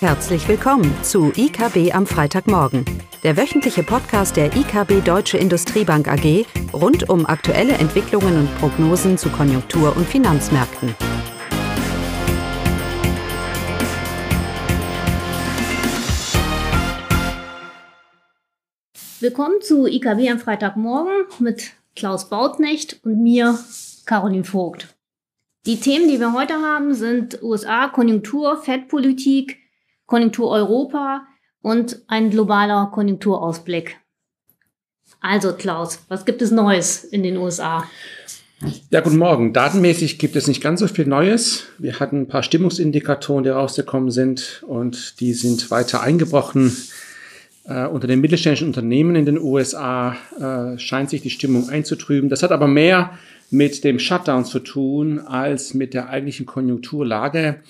Herzlich willkommen zu IKB am Freitagmorgen, der wöchentliche Podcast der IKB Deutsche Industriebank AG rund um aktuelle Entwicklungen und Prognosen zu Konjunktur- und Finanzmärkten. Willkommen zu IKB am Freitagmorgen mit Klaus Bautnecht und mir, Caroline Vogt. Die Themen, die wir heute haben, sind USA, Konjunktur, Fettpolitik, Konjunktur Europa und ein globaler Konjunkturausblick. Also Klaus, was gibt es Neues in den USA? Ja, guten Morgen. Datenmäßig gibt es nicht ganz so viel Neues. Wir hatten ein paar Stimmungsindikatoren, die rausgekommen sind und die sind weiter eingebrochen. Äh, unter den mittelständischen Unternehmen in den USA äh, scheint sich die Stimmung einzutrüben. Das hat aber mehr mit dem Shutdown zu tun als mit der eigentlichen Konjunkturlage.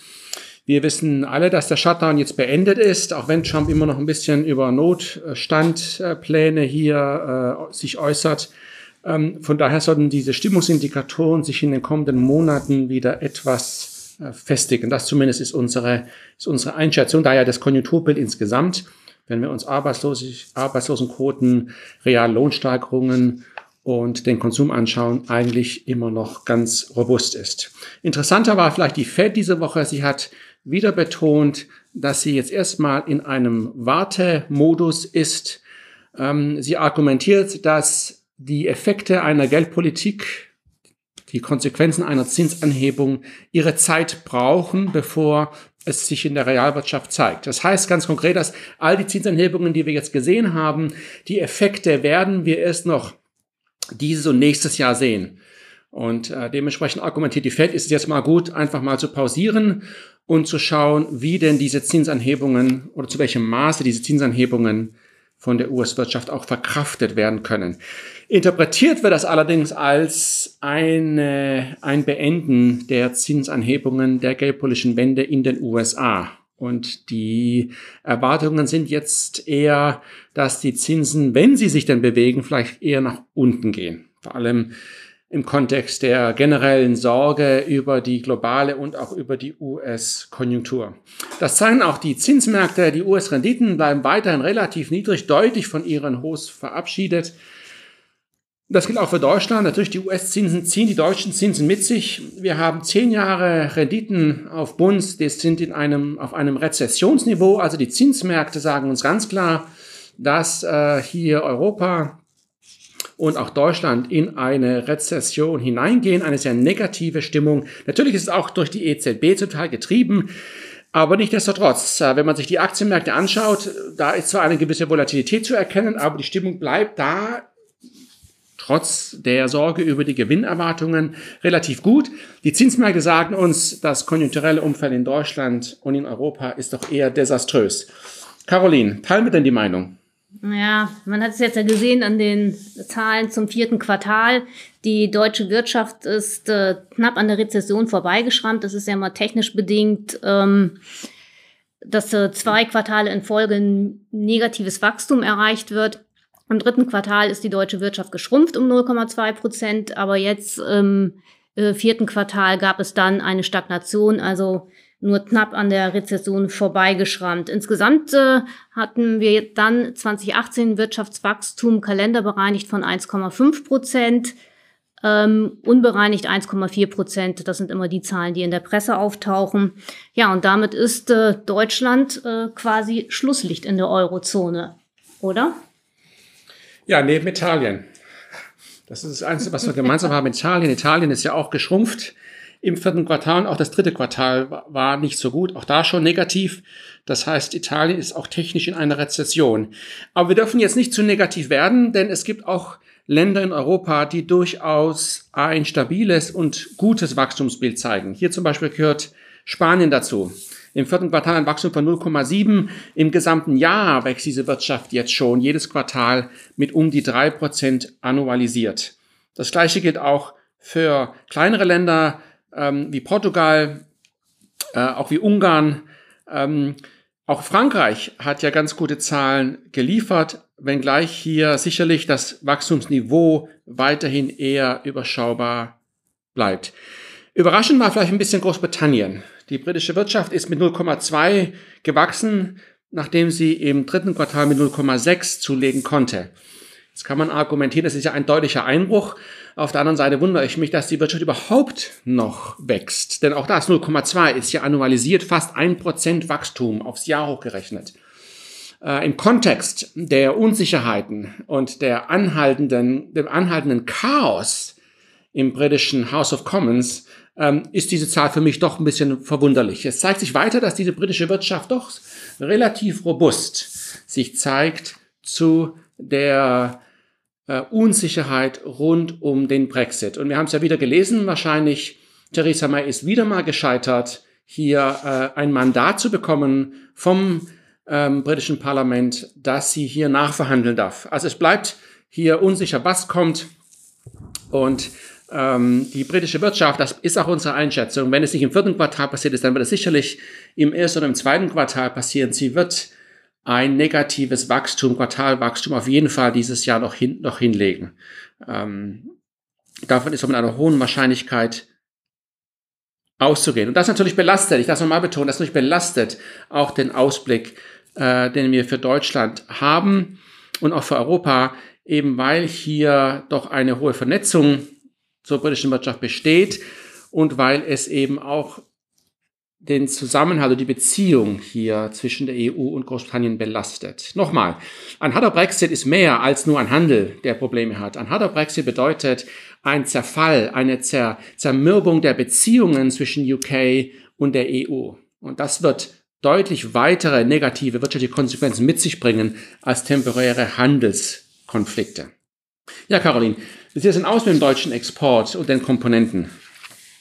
Wir wissen alle, dass der Shutdown jetzt beendet ist, auch wenn Trump immer noch ein bisschen über Notstandpläne hier äh, sich äußert. Ähm, von daher sollten diese Stimmungsindikatoren sich in den kommenden Monaten wieder etwas äh, festigen. Das zumindest ist unsere, ist unsere Einschätzung. Daher das Konjunkturbild insgesamt, wenn wir uns Arbeitslos Arbeitslosenquoten, Reallohnsteigerungen und den Konsum anschauen, eigentlich immer noch ganz robust ist. Interessanter war vielleicht die Fed diese Woche. Sie hat wieder betont, dass sie jetzt erstmal in einem Wartemodus ist. Ähm, sie argumentiert, dass die Effekte einer Geldpolitik, die Konsequenzen einer Zinsanhebung ihre Zeit brauchen, bevor es sich in der Realwirtschaft zeigt. Das heißt ganz konkret, dass all die Zinsanhebungen, die wir jetzt gesehen haben, die Effekte werden wir erst noch dieses und nächstes Jahr sehen. Und äh, dementsprechend argumentiert die Fed, ist es jetzt mal gut, einfach mal zu pausieren und zu schauen, wie denn diese Zinsanhebungen oder zu welchem Maße diese Zinsanhebungen von der US-Wirtschaft auch verkraftet werden können. Interpretiert wird das allerdings als eine, ein Beenden der Zinsanhebungen der geldpolitischen Wende in den USA. Und die Erwartungen sind jetzt eher, dass die Zinsen, wenn sie sich denn bewegen, vielleicht eher nach unten gehen. Vor allem im Kontext der generellen Sorge über die globale und auch über die US-Konjunktur. Das zeigen auch die Zinsmärkte. Die US-Renditen bleiben weiterhin relativ niedrig, deutlich von ihren Hochs verabschiedet. Das gilt auch für Deutschland. Natürlich, die US-Zinsen ziehen die deutschen Zinsen mit sich. Wir haben zehn Jahre Renditen auf Bund, die sind in einem, auf einem Rezessionsniveau. Also die Zinsmärkte sagen uns ganz klar, dass äh, hier Europa und auch Deutschland in eine Rezession hineingehen, eine sehr negative Stimmung. Natürlich ist es auch durch die EZB total getrieben. Aber nichtdestotrotz, äh, wenn man sich die Aktienmärkte anschaut, da ist zwar eine gewisse Volatilität zu erkennen, aber die Stimmung bleibt da trotz der Sorge über die Gewinnerwartungen relativ gut. Die Zinsmärkte sagen uns, das konjunkturelle Umfeld in Deutschland und in Europa ist doch eher desaströs. Caroline, teilen wir denn die Meinung? Ja, man hat es jetzt ja gesehen an den Zahlen zum vierten Quartal. Die deutsche Wirtschaft ist äh, knapp an der Rezession vorbeigeschrammt. Das ist ja mal technisch bedingt, ähm, dass äh, zwei Quartale in Folge ein negatives Wachstum erreicht wird. Im dritten Quartal ist die deutsche Wirtschaft geschrumpft um 0,2 Prozent, aber jetzt im äh, vierten Quartal gab es dann eine Stagnation. Also nur knapp an der Rezession vorbeigeschrammt. Insgesamt äh, hatten wir dann 2018 Wirtschaftswachstum kalenderbereinigt von 1,5 Prozent, ähm, unbereinigt 1,4 Prozent. Das sind immer die Zahlen, die in der Presse auftauchen. Ja, und damit ist äh, Deutschland äh, quasi Schlusslicht in der Eurozone, oder? Ja, neben Italien. Das ist das Einzige, was wir gemeinsam haben. Italien. Italien ist ja auch geschrumpft im vierten Quartal und auch das dritte Quartal war nicht so gut, auch da schon negativ. Das heißt, Italien ist auch technisch in einer Rezession. Aber wir dürfen jetzt nicht zu negativ werden, denn es gibt auch Länder in Europa, die durchaus ein stabiles und gutes Wachstumsbild zeigen. Hier zum Beispiel gehört Spanien dazu. Im vierten Quartal ein Wachstum von 0,7. Im gesamten Jahr wächst diese Wirtschaft jetzt schon jedes Quartal mit um die drei Prozent annualisiert. Das gleiche gilt auch für kleinere Länder ähm, wie Portugal, äh, auch wie Ungarn. Ähm, auch Frankreich hat ja ganz gute Zahlen geliefert, wenngleich hier sicherlich das Wachstumsniveau weiterhin eher überschaubar bleibt. Überraschend war vielleicht ein bisschen Großbritannien. Die britische Wirtschaft ist mit 0,2 gewachsen, nachdem sie im dritten Quartal mit 0,6 zulegen konnte. Jetzt kann man argumentieren, das ist ja ein deutlicher Einbruch. Auf der anderen Seite wundere ich mich, dass die Wirtschaft überhaupt noch wächst. Denn auch das 0,2 ist ja annualisiert fast ein Prozent Wachstum aufs Jahr hochgerechnet. Äh, Im Kontext der Unsicherheiten und der anhaltenden, dem anhaltenden Chaos im britischen House of Commons ähm, ist diese Zahl für mich doch ein bisschen verwunderlich. Es zeigt sich weiter, dass diese britische Wirtschaft doch relativ robust sich zeigt zu der äh, Unsicherheit rund um den Brexit. Und wir haben es ja wieder gelesen, wahrscheinlich Theresa May ist wieder mal gescheitert, hier äh, ein Mandat zu bekommen vom ähm, britischen Parlament, dass sie hier nachverhandeln darf. Also es bleibt hier unsicher, was kommt. Und ähm, die britische Wirtschaft, das ist auch unsere Einschätzung, wenn es nicht im vierten Quartal passiert ist, dann wird es sicherlich im ersten oder im zweiten Quartal passieren. Sie wird ein negatives Wachstum, Quartalwachstum auf jeden Fall dieses Jahr noch, hin, noch hinlegen. Ähm, davon ist auch mit einer hohen Wahrscheinlichkeit auszugehen. Und das natürlich belastet, ich darf es nochmal betonen, das natürlich belastet auch den Ausblick, äh, den wir für Deutschland haben und auch für Europa, eben weil hier doch eine hohe Vernetzung zur britischen Wirtschaft besteht und weil es eben auch den Zusammenhalt oder die Beziehung hier zwischen der EU und Großbritannien belastet. Nochmal, ein harter Brexit ist mehr als nur ein Handel, der Probleme hat. Ein harter Brexit bedeutet ein Zerfall, eine Zer Zermürbung der Beziehungen zwischen UK und der EU. Und das wird deutlich weitere negative wirtschaftliche Konsequenzen mit sich bringen als temporäre Handelskonflikte. Ja, Caroline, wie sieht es denn aus mit dem deutschen Export und den Komponenten?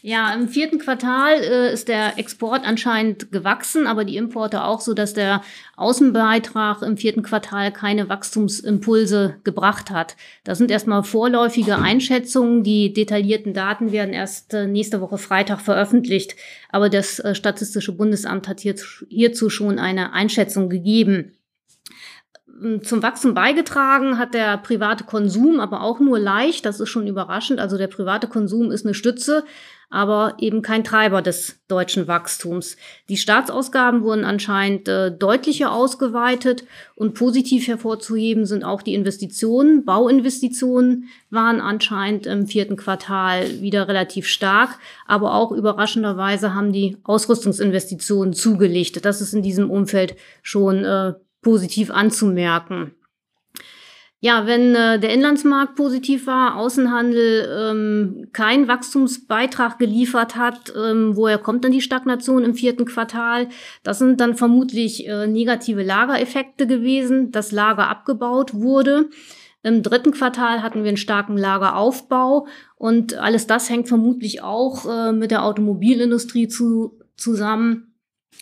Ja, im vierten Quartal äh, ist der Export anscheinend gewachsen, aber die Importe auch, so dass der Außenbeitrag im vierten Quartal keine Wachstumsimpulse gebracht hat. Das sind erstmal vorläufige Einschätzungen. Die detaillierten Daten werden erst äh, nächste Woche Freitag veröffentlicht. Aber das äh, Statistische Bundesamt hat hierzu schon eine Einschätzung gegeben zum Wachstum beigetragen hat der private Konsum, aber auch nur leicht. Das ist schon überraschend. Also der private Konsum ist eine Stütze, aber eben kein Treiber des deutschen Wachstums. Die Staatsausgaben wurden anscheinend äh, deutlicher ausgeweitet und positiv hervorzuheben sind auch die Investitionen. Bauinvestitionen waren anscheinend im vierten Quartal wieder relativ stark, aber auch überraschenderweise haben die Ausrüstungsinvestitionen zugelegt. Das ist in diesem Umfeld schon äh, positiv anzumerken. Ja, wenn äh, der Inlandsmarkt positiv war, Außenhandel ähm, keinen Wachstumsbeitrag geliefert hat, ähm, woher kommt dann die Stagnation im vierten Quartal? Das sind dann vermutlich äh, negative Lagereffekte gewesen, dass Lager abgebaut wurde. Im dritten Quartal hatten wir einen starken Lageraufbau und alles das hängt vermutlich auch äh, mit der Automobilindustrie zu, zusammen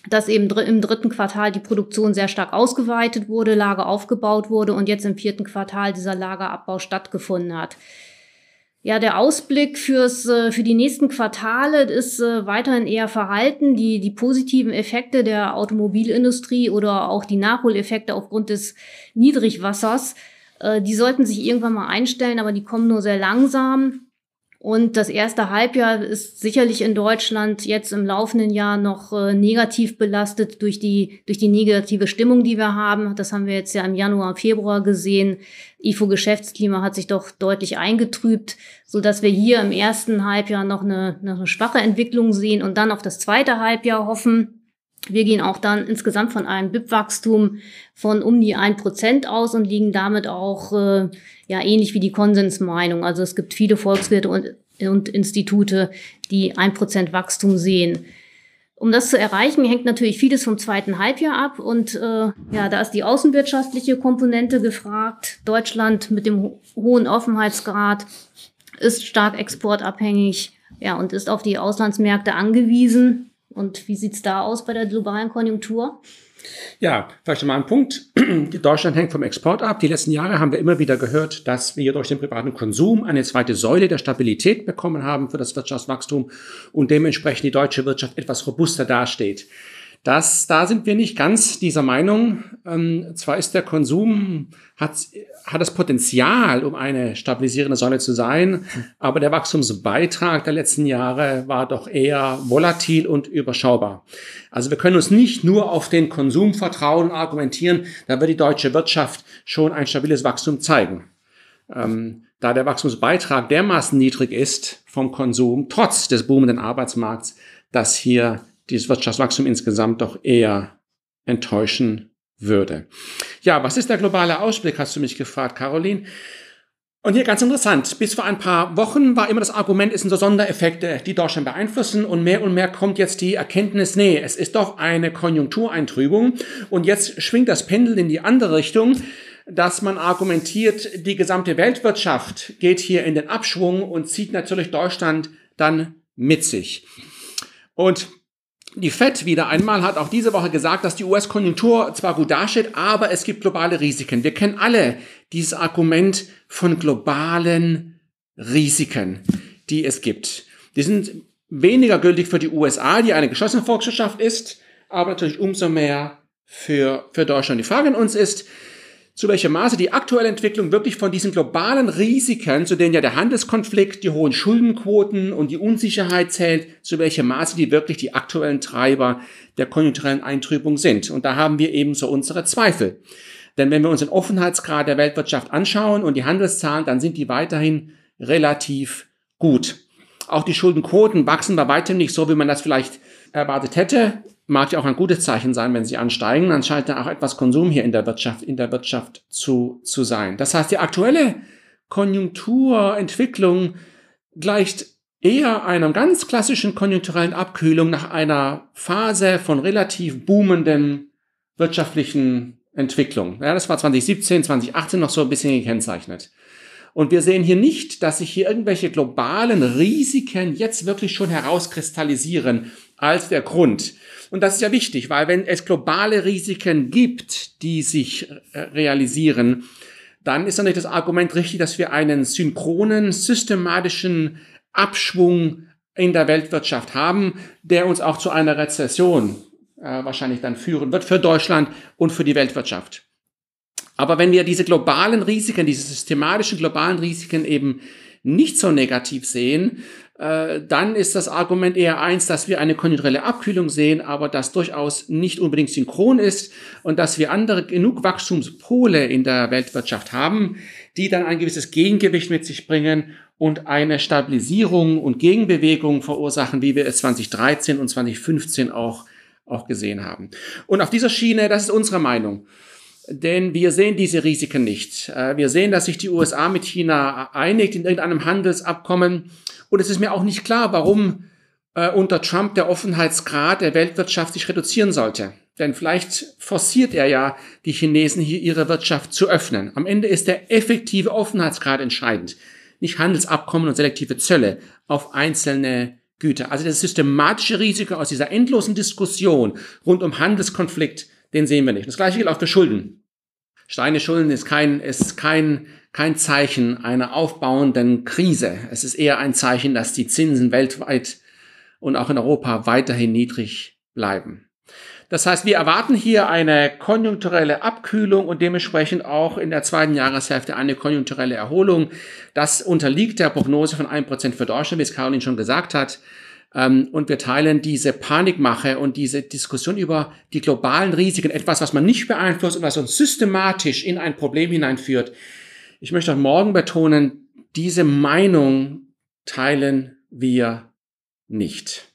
dass eben im dritten Quartal die Produktion sehr stark ausgeweitet wurde, Lager aufgebaut wurde und jetzt im vierten Quartal dieser Lagerabbau stattgefunden hat. Ja, der Ausblick fürs, äh, für die nächsten Quartale ist äh, weiterhin eher verhalten. Die, die positiven Effekte der Automobilindustrie oder auch die Nachholeffekte aufgrund des Niedrigwassers, äh, die sollten sich irgendwann mal einstellen, aber die kommen nur sehr langsam. Und das erste Halbjahr ist sicherlich in Deutschland jetzt im laufenden Jahr noch äh, negativ belastet durch die, durch die negative Stimmung, die wir haben. Das haben wir jetzt ja im Januar, Februar gesehen. IFO-Geschäftsklima hat sich doch deutlich eingetrübt, so dass wir hier im ersten Halbjahr noch eine, noch eine schwache Entwicklung sehen und dann auf das zweite Halbjahr hoffen. Wir gehen auch dann insgesamt von einem BIP-Wachstum von um die ein Prozent aus und liegen damit auch äh, ja ähnlich wie die Konsensmeinung. Also es gibt viele Volkswirte und, und Institute, die ein Prozent Wachstum sehen. Um das zu erreichen, hängt natürlich vieles vom zweiten Halbjahr ab und äh, ja, da ist die außenwirtschaftliche Komponente gefragt. Deutschland mit dem ho hohen Offenheitsgrad ist stark exportabhängig, ja und ist auf die Auslandsmärkte angewiesen. Und wie sieht's da aus bei der globalen Konjunktur? Ja, vielleicht mal ein Punkt. Deutschland hängt vom Export ab. Die letzten Jahre haben wir immer wieder gehört, dass wir durch den privaten Konsum eine zweite Säule der Stabilität bekommen haben für das Wirtschaftswachstum und dementsprechend die deutsche Wirtschaft etwas robuster dasteht. Das, da sind wir nicht ganz dieser Meinung. Ähm, zwar ist der Konsum, hat, hat das Potenzial, um eine stabilisierende Säule zu sein, aber der Wachstumsbeitrag der letzten Jahre war doch eher volatil und überschaubar. Also wir können uns nicht nur auf den Konsum vertrauen argumentieren, da wird die deutsche Wirtschaft schon ein stabiles Wachstum zeigen. Ähm, da der Wachstumsbeitrag dermaßen niedrig ist vom Konsum, trotz des boomenden Arbeitsmarkts, dass hier dieses Wirtschaftswachstum insgesamt doch eher enttäuschen würde. Ja, was ist der globale Ausblick, hast du mich gefragt, Caroline. Und hier ganz interessant, bis vor ein paar Wochen war immer das Argument, es sind so Sondereffekte, die Deutschland beeinflussen und mehr und mehr kommt jetzt die Erkenntnis, nee, es ist doch eine Konjunktureintrübung und jetzt schwingt das Pendel in die andere Richtung, dass man argumentiert, die gesamte Weltwirtschaft geht hier in den Abschwung und zieht natürlich Deutschland dann mit sich. Und die Fed wieder einmal hat auch diese Woche gesagt, dass die US-Konjunktur zwar gut dasteht, aber es gibt globale Risiken. Wir kennen alle dieses Argument von globalen Risiken, die es gibt. Die sind weniger gültig für die USA, die eine geschlossene Volkswirtschaft ist, aber natürlich umso mehr für, für Deutschland. Die Frage an uns ist, zu welchem Maße die aktuelle Entwicklung wirklich von diesen globalen Risiken, zu denen ja der Handelskonflikt, die hohen Schuldenquoten und die Unsicherheit zählt, zu welchem Maße die wirklich die aktuellen Treiber der konjunkturellen Eintrübung sind. Und da haben wir eben so unsere Zweifel. Denn wenn wir uns den Offenheitsgrad der Weltwirtschaft anschauen und die Handelszahlen, dann sind die weiterhin relativ gut. Auch die Schuldenquoten wachsen bei weitem nicht so, wie man das vielleicht erwartet hätte mag ja auch ein gutes Zeichen sein, wenn sie ansteigen. Dann scheint da auch etwas Konsum hier in der Wirtschaft, in der Wirtschaft zu, zu sein. Das heißt, die aktuelle Konjunkturentwicklung gleicht eher einer ganz klassischen konjunkturellen Abkühlung nach einer Phase von relativ boomenden wirtschaftlichen Entwicklung. Ja, das war 2017, 2018 noch so ein bisschen gekennzeichnet. Und wir sehen hier nicht, dass sich hier irgendwelche globalen Risiken jetzt wirklich schon herauskristallisieren als der Grund. Und das ist ja wichtig, weil wenn es globale Risiken gibt, die sich äh, realisieren, dann ist natürlich das Argument richtig, dass wir einen synchronen, systematischen Abschwung in der Weltwirtschaft haben, der uns auch zu einer Rezession äh, wahrscheinlich dann führen wird für Deutschland und für die Weltwirtschaft. Aber wenn wir diese globalen Risiken, diese systematischen globalen Risiken eben nicht so negativ sehen, äh, dann ist das Argument eher eins, dass wir eine konjunkturelle Abkühlung sehen, aber das durchaus nicht unbedingt synchron ist und dass wir andere genug Wachstumspole in der Weltwirtschaft haben, die dann ein gewisses Gegengewicht mit sich bringen und eine Stabilisierung und Gegenbewegung verursachen, wie wir es 2013 und 2015 auch, auch gesehen haben. Und auf dieser Schiene, das ist unsere Meinung. Denn wir sehen diese Risiken nicht. Äh, wir sehen, dass sich die USA mit China einigt in irgendeinem Handelsabkommen. Und es ist mir auch nicht klar, warum äh, unter Trump der Offenheitsgrad der Weltwirtschaft sich reduzieren sollte. Denn vielleicht forciert er ja die Chinesen hier ihre Wirtschaft zu öffnen. Am Ende ist der effektive Offenheitsgrad entscheidend. Nicht Handelsabkommen und selektive Zölle auf einzelne Güter. Also das systematische Risiko aus dieser endlosen Diskussion rund um Handelskonflikt den sehen wir nicht. Das gleiche gilt auch für Schulden. Steine Schulden ist kein, ist kein, kein Zeichen einer aufbauenden Krise. Es ist eher ein Zeichen, dass die Zinsen weltweit und auch in Europa weiterhin niedrig bleiben. Das heißt, wir erwarten hier eine konjunkturelle Abkühlung und dementsprechend auch in der zweiten Jahreshälfte eine konjunkturelle Erholung. Das unterliegt der Prognose von 1% für Deutschland, wie es Caroline schon gesagt hat. Ähm, und wir teilen diese Panikmache und diese Diskussion über die globalen Risiken, etwas, was man nicht beeinflusst und was uns systematisch in ein Problem hineinführt. Ich möchte auch morgen betonen, diese Meinung teilen wir nicht.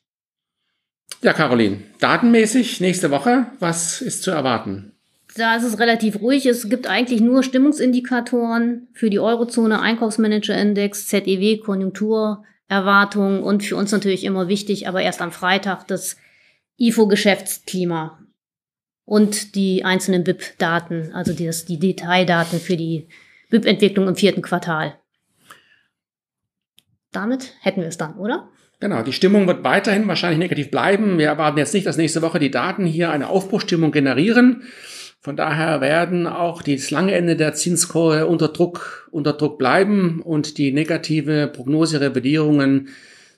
Ja, Caroline, datenmäßig nächste Woche, was ist zu erwarten? Da ist es relativ ruhig. Es gibt eigentlich nur Stimmungsindikatoren für die Eurozone, Einkaufsmanager-Index, ZEW, Konjunktur, Erwartungen und für uns natürlich immer wichtig, aber erst am Freitag das IFO-Geschäftsklima und die einzelnen BIP-Daten, also die, das, die Detaildaten für die BIP-Entwicklung im vierten Quartal. Damit hätten wir es dann, oder? Genau, die Stimmung wird weiterhin wahrscheinlich negativ bleiben. Wir erwarten jetzt nicht, dass nächste Woche die Daten hier eine Aufbruchstimmung generieren. Von daher werden auch das lange Ende der Zinskurve unter Druck, unter Druck bleiben und die negative Prognose-Revidierungen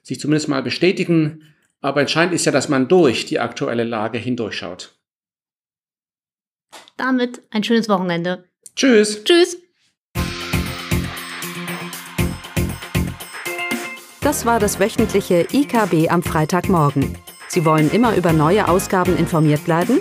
sich zumindest mal bestätigen. Aber entscheidend ist ja, dass man durch die aktuelle Lage hindurchschaut. Damit ein schönes Wochenende. Tschüss. Tschüss. Das war das wöchentliche IKB am Freitagmorgen. Sie wollen immer über neue Ausgaben informiert bleiben?